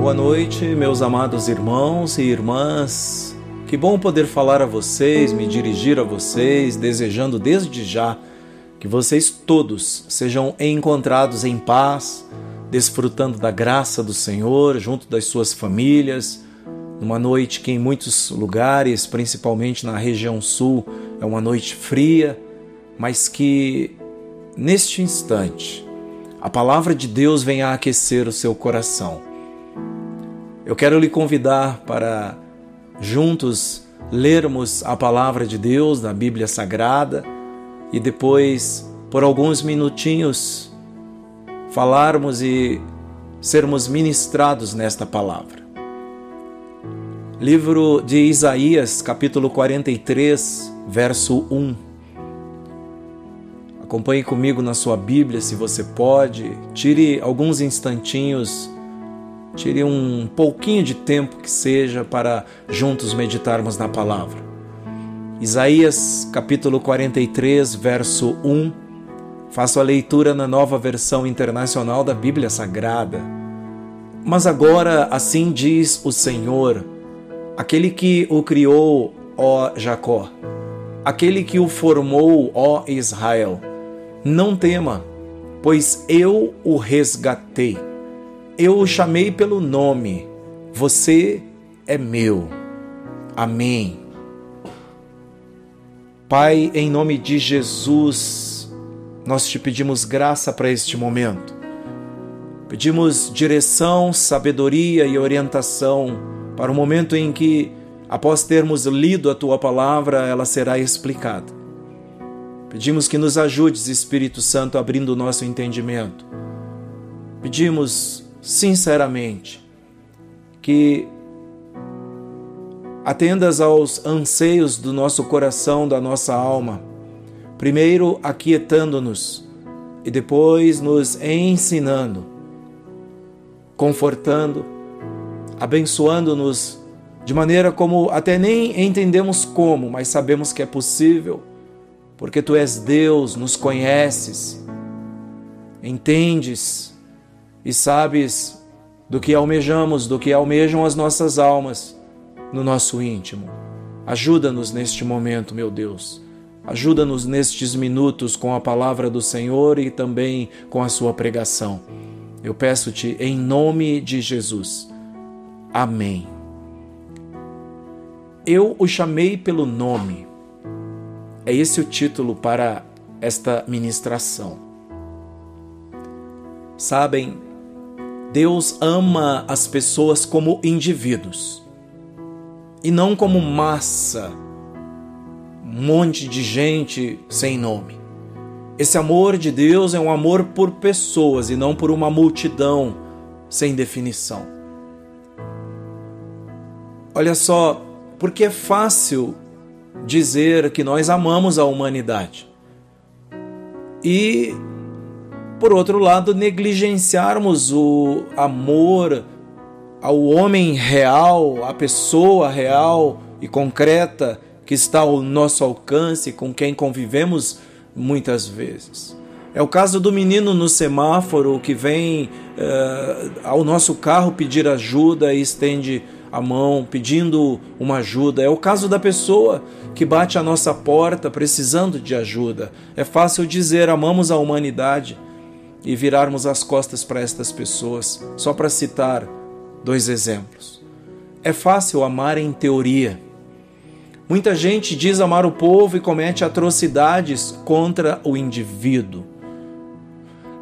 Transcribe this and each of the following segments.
Boa noite, meus amados irmãos e irmãs. Que bom poder falar a vocês, me dirigir a vocês, desejando desde já que vocês todos sejam encontrados em paz, desfrutando da graça do Senhor junto das suas famílias. Numa noite que em muitos lugares, principalmente na região sul, é uma noite fria, mas que neste instante a palavra de Deus venha aquecer o seu coração. Eu quero lhe convidar para juntos lermos a palavra de Deus na Bíblia Sagrada e depois, por alguns minutinhos, falarmos e sermos ministrados nesta palavra. Livro de Isaías, capítulo 43, verso 1. Acompanhe comigo na sua Bíblia, se você pode. Tire alguns instantinhos, tire um pouquinho de tempo que seja para juntos meditarmos na palavra. Isaías, capítulo 43, verso 1. Faço a leitura na nova versão internacional da Bíblia Sagrada. Mas agora, assim diz o Senhor, aquele que o criou, ó Jacó, aquele que o formou, ó Israel não tema, pois eu o resgatei. Eu o chamei pelo nome. Você é meu. Amém. Pai, em nome de Jesus, nós te pedimos graça para este momento. Pedimos direção, sabedoria e orientação para o momento em que, após termos lido a tua palavra, ela será explicada. Pedimos que nos ajudes, Espírito Santo, abrindo o nosso entendimento. Pedimos sinceramente que atendas aos anseios do nosso coração, da nossa alma, primeiro aquietando-nos e depois nos ensinando, confortando, abençoando-nos de maneira como até nem entendemos como, mas sabemos que é possível porque tu és Deus, nos conheces, entendes e sabes do que almejamos, do que almejam as nossas almas no nosso íntimo. Ajuda-nos neste momento, meu Deus. Ajuda-nos nestes minutos com a palavra do Senhor e também com a sua pregação. Eu peço-te em nome de Jesus. Amém. Eu o chamei pelo nome é esse o título para esta ministração. Sabem, Deus ama as pessoas como indivíduos e não como massa, um monte de gente sem nome. Esse amor de Deus é um amor por pessoas e não por uma multidão sem definição. Olha só, porque é fácil dizer que nós amamos a humanidade. E, por outro lado, negligenciarmos o amor ao homem real, à pessoa real e concreta que está ao nosso alcance, com quem convivemos muitas vezes. É o caso do menino no semáforo que vem uh, ao nosso carro pedir ajuda e estende a mão pedindo uma ajuda. É o caso da pessoa que bate à nossa porta precisando de ajuda. É fácil dizer amamos a humanidade e virarmos as costas para estas pessoas, só para citar dois exemplos. É fácil amar em teoria. Muita gente diz amar o povo e comete atrocidades contra o indivíduo.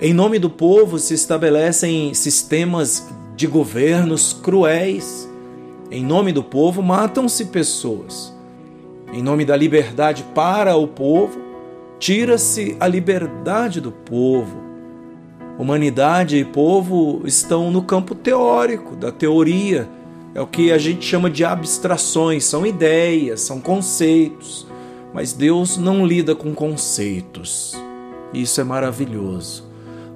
Em nome do povo se estabelecem sistemas de governos cruéis. Em nome do povo matam-se pessoas. Em nome da liberdade para o povo, tira-se a liberdade do povo. Humanidade e povo estão no campo teórico, da teoria. É o que a gente chama de abstrações, são ideias, são conceitos. Mas Deus não lida com conceitos. Isso é maravilhoso.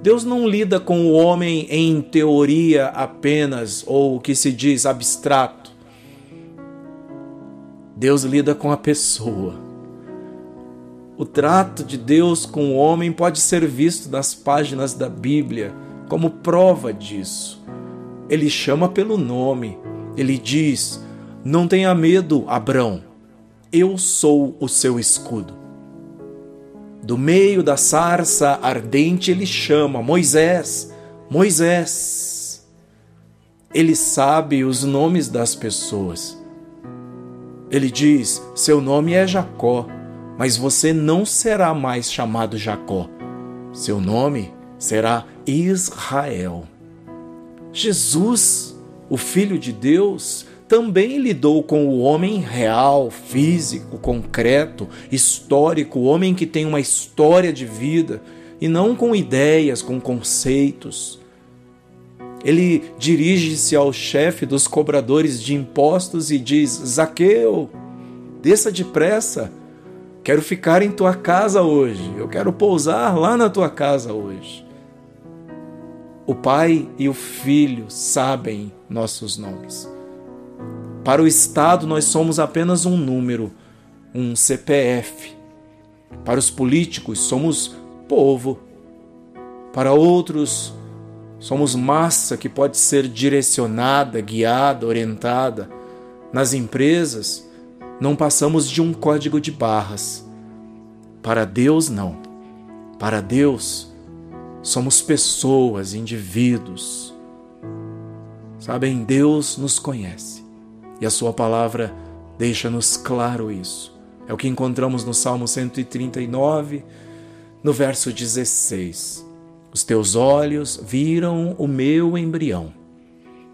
Deus não lida com o homem em teoria apenas, ou o que se diz abstrato. Deus lida com a pessoa. O trato de Deus com o homem pode ser visto nas páginas da Bíblia como prova disso. ele chama pelo nome. Ele diz: Não tenha medo, Abrão, eu sou o seu escudo. Do meio da sarça ardente, ele chama: Moisés, Moisés. Ele sabe os nomes das pessoas. Ele diz: Seu nome é Jacó, mas você não será mais chamado Jacó. Seu nome será Israel. Jesus, o Filho de Deus, também lidou com o homem real, físico, concreto, histórico, o homem que tem uma história de vida, e não com ideias, com conceitos. Ele dirige-se ao chefe dos cobradores de impostos e diz: Zaqueu, desça depressa, quero ficar em tua casa hoje, eu quero pousar lá na tua casa hoje. O Pai e o Filho sabem nossos nomes. Para o Estado, nós somos apenas um número, um CPF. Para os políticos, somos povo. Para outros, somos massa que pode ser direcionada, guiada, orientada. Nas empresas, não passamos de um código de barras. Para Deus, não. Para Deus, Somos pessoas, indivíduos. Sabem, Deus nos conhece e a Sua palavra deixa-nos claro isso. É o que encontramos no Salmo 139, no verso 16. Os teus olhos viram o meu embrião.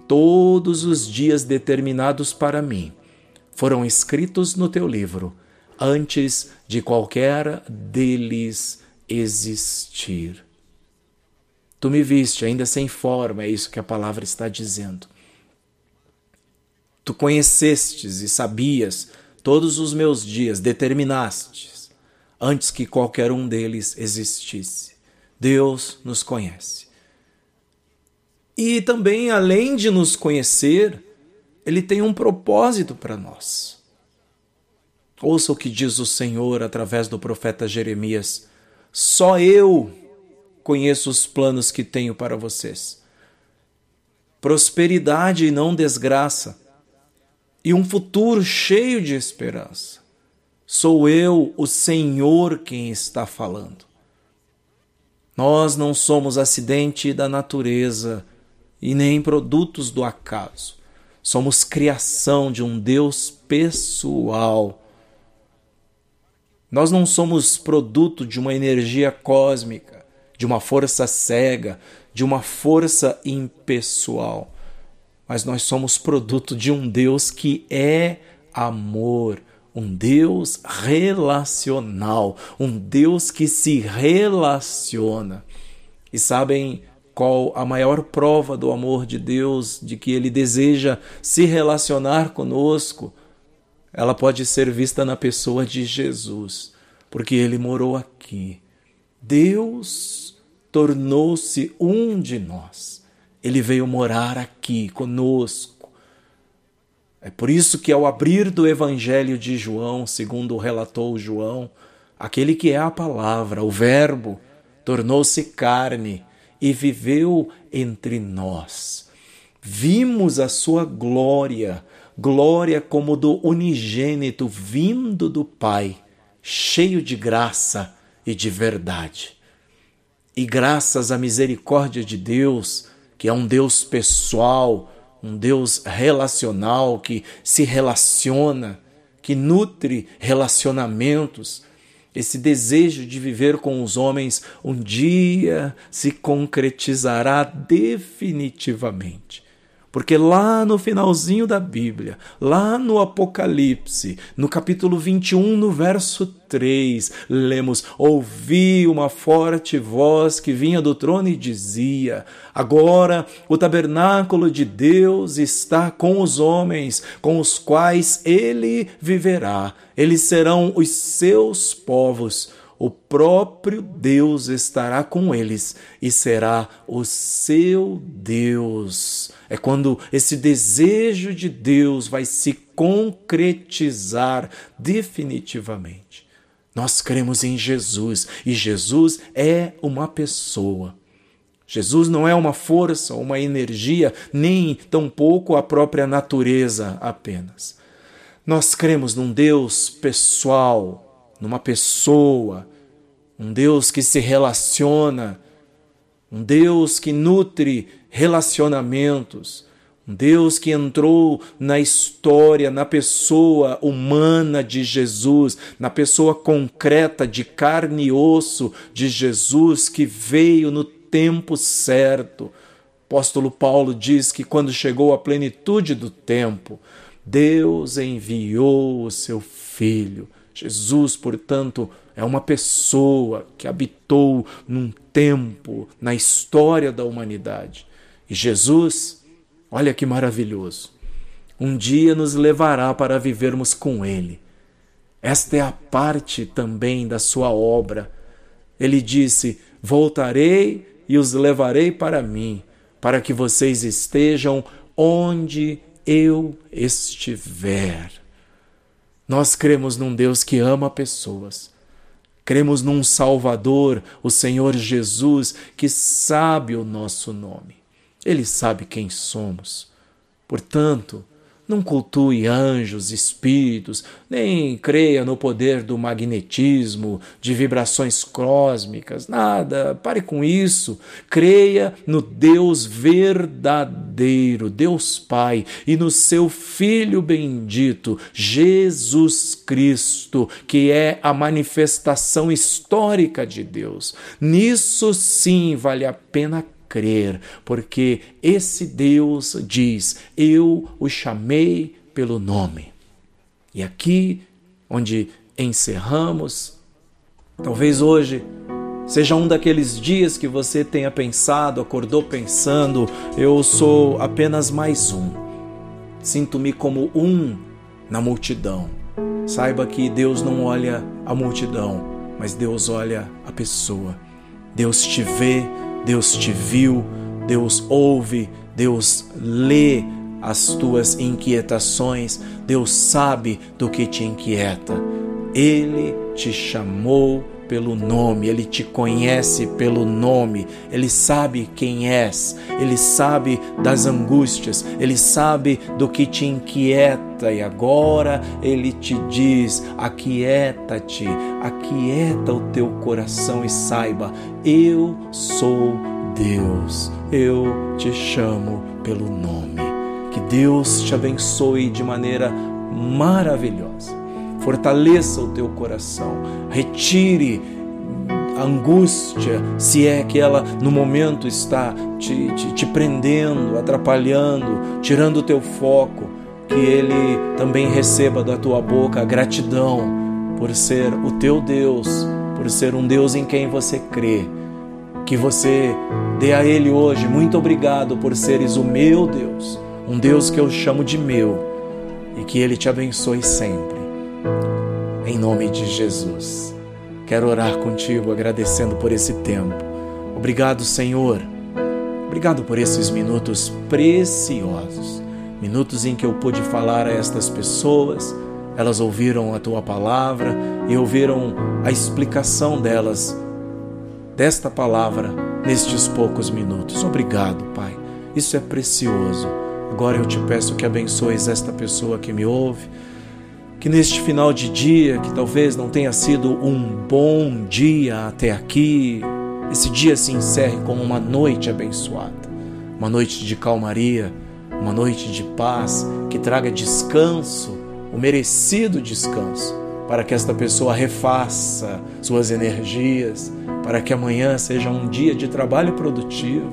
Todos os dias determinados para mim foram escritos no teu livro, antes de qualquer deles existir. Tu me viste ainda sem forma, é isso que a palavra está dizendo. Tu conhecestes e sabias todos os meus dias, determinastes, antes que qualquer um deles existisse. Deus nos conhece. E também, além de nos conhecer, Ele tem um propósito para nós. Ouça o que diz o Senhor através do profeta Jeremias: Só eu conheço os planos que tenho para vocês. Prosperidade e não desgraça, e um futuro cheio de esperança. Sou eu, o Senhor, quem está falando. Nós não somos acidente da natureza e nem produtos do acaso. Somos criação de um Deus pessoal. Nós não somos produto de uma energia cósmica de uma força cega, de uma força impessoal. Mas nós somos produto de um Deus que é amor, um Deus relacional, um Deus que se relaciona. E sabem qual a maior prova do amor de Deus, de que ele deseja se relacionar conosco? Ela pode ser vista na pessoa de Jesus, porque ele morou aqui. Deus tornou-se um de nós. Ele veio morar aqui conosco. É por isso que, ao abrir do Evangelho de João, segundo relatou João, aquele que é a palavra, o Verbo, tornou-se carne e viveu entre nós. Vimos a sua glória, glória como do unigênito vindo do Pai, cheio de graça e de verdade. E graças à misericórdia de Deus, que é um Deus pessoal, um Deus relacional, que se relaciona, que nutre relacionamentos, esse desejo de viver com os homens um dia se concretizará definitivamente. Porque lá no finalzinho da Bíblia, lá no Apocalipse, no capítulo 21, no verso 3, lemos: Ouvi uma forte voz que vinha do trono e dizia: Agora o tabernáculo de Deus está com os homens, com os quais ele viverá. Eles serão os seus povos o próprio Deus estará com eles e será o seu Deus. É quando esse desejo de Deus vai se concretizar definitivamente. Nós cremos em Jesus e Jesus é uma pessoa. Jesus não é uma força, uma energia, nem tampouco a própria natureza apenas. Nós cremos num Deus pessoal, numa pessoa, um Deus que se relaciona, um Deus que nutre relacionamentos, um Deus que entrou na história, na pessoa humana de Jesus, na pessoa concreta de carne e osso de Jesus, que veio no tempo certo. Apóstolo Paulo diz que quando chegou a plenitude do tempo, Deus enviou o seu Filho. Jesus, portanto, é uma pessoa que habitou num tempo na história da humanidade. E Jesus Olha que maravilhoso. Um dia nos levará para vivermos com Ele. Esta é a parte também da sua obra. Ele disse: Voltarei e os levarei para mim, para que vocês estejam onde eu estiver. Nós cremos num Deus que ama pessoas. Cremos num Salvador, o Senhor Jesus, que sabe o nosso nome. Ele sabe quem somos. Portanto, não cultue anjos, espíritos, nem creia no poder do magnetismo, de vibrações cósmicas, nada. Pare com isso. Creia no Deus verdadeiro, Deus Pai, e no seu Filho bendito, Jesus Cristo, que é a manifestação histórica de Deus. Nisso sim vale a pena crer, porque esse Deus diz: Eu o chamei pelo nome. E aqui, onde encerramos, talvez hoje seja um daqueles dias que você tenha pensado, acordou pensando: Eu sou apenas mais um. Sinto-me como um na multidão. Saiba que Deus não olha a multidão, mas Deus olha a pessoa. Deus te vê Deus te viu, Deus ouve, Deus lê as tuas inquietações, Deus sabe do que te inquieta. Ele te chamou pelo nome, ele te conhece pelo nome, ele sabe quem és, ele sabe das angústias, ele sabe do que te inquieta e agora ele te diz: aquieta-te, aquieta o teu coração e saiba, eu sou Deus, eu te chamo pelo nome. Que Deus te abençoe de maneira maravilhosa fortaleça o teu coração, retire a angústia, se é que ela no momento está te, te, te prendendo, atrapalhando, tirando o teu foco, que Ele também receba da tua boca a gratidão por ser o teu Deus, por ser um Deus em quem você crê. Que você dê a Ele hoje muito obrigado por seres o meu Deus, um Deus que eu chamo de meu, e que Ele te abençoe sempre em nome de Jesus. Quero orar contigo agradecendo por esse tempo. Obrigado, Senhor. Obrigado por esses minutos preciosos. Minutos em que eu pude falar a estas pessoas, elas ouviram a tua palavra e ouviram a explicação delas desta palavra nestes poucos minutos. Obrigado, Pai. Isso é precioso. Agora eu te peço que abençoes esta pessoa que me ouve que neste final de dia, que talvez não tenha sido um bom dia até aqui, esse dia se encerre como uma noite abençoada, uma noite de calmaria, uma noite de paz, que traga descanso, o merecido descanso, para que esta pessoa refaça suas energias, para que amanhã seja um dia de trabalho produtivo,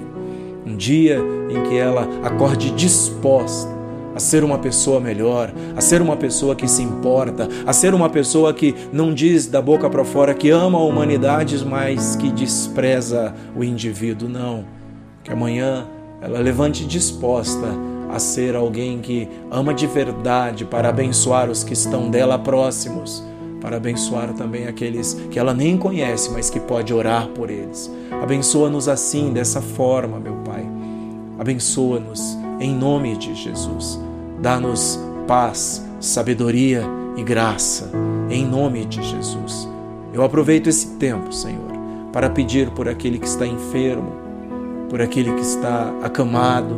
um dia em que ela acorde disposta a ser uma pessoa melhor, a ser uma pessoa que se importa, a ser uma pessoa que não diz da boca para fora que ama a humanidade, mas que despreza o indivíduo. Não. Que amanhã ela levante disposta a ser alguém que ama de verdade para abençoar os que estão dela próximos, para abençoar também aqueles que ela nem conhece, mas que pode orar por eles. Abençoa-nos assim, dessa forma, meu Pai. Abençoa-nos em nome de Jesus. Dá-nos paz, sabedoria e graça, em nome de Jesus. Eu aproveito esse tempo, Senhor, para pedir por aquele que está enfermo, por aquele que está acamado,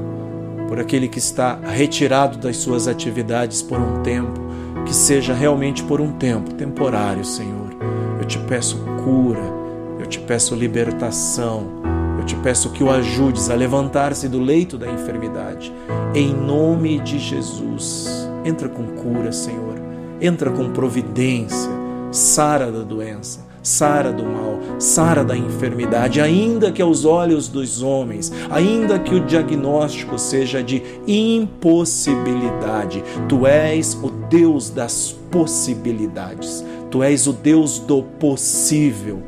por aquele que está retirado das suas atividades por um tempo, que seja realmente por um tempo, temporário, Senhor. Eu te peço cura, eu te peço libertação, eu te peço que o ajudes a levantar-se do leito da enfermidade. Em nome de Jesus, entra com cura, Senhor. Entra com providência, sara da doença sara do mal, sara da enfermidade, ainda que aos olhos dos homens, ainda que o diagnóstico seja de impossibilidade, tu és o Deus das possibilidades, tu és o Deus do possível.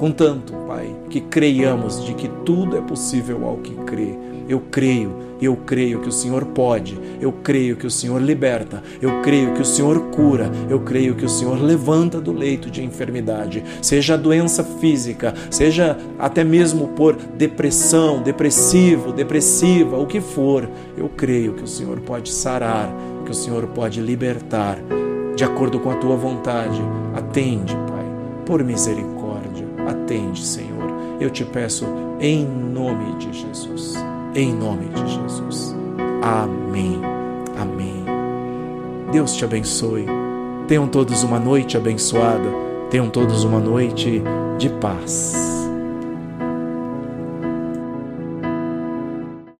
Contanto, Pai, que creiamos de que tudo é possível ao que crê. Eu creio eu creio que o Senhor pode, eu creio que o Senhor liberta, eu creio que o Senhor cura, eu creio que o Senhor levanta do leito de enfermidade, seja a doença física, seja até mesmo por depressão, depressivo, depressiva, o que for, eu creio que o Senhor pode sarar, que o Senhor pode libertar, de acordo com a tua vontade. Atende, Pai, por misericórdia, atende, Senhor. Eu te peço em nome de Jesus em nome de Jesus. Amém. Amém. Deus te abençoe. Tenham todos uma noite abençoada. Tenham todos uma noite de paz.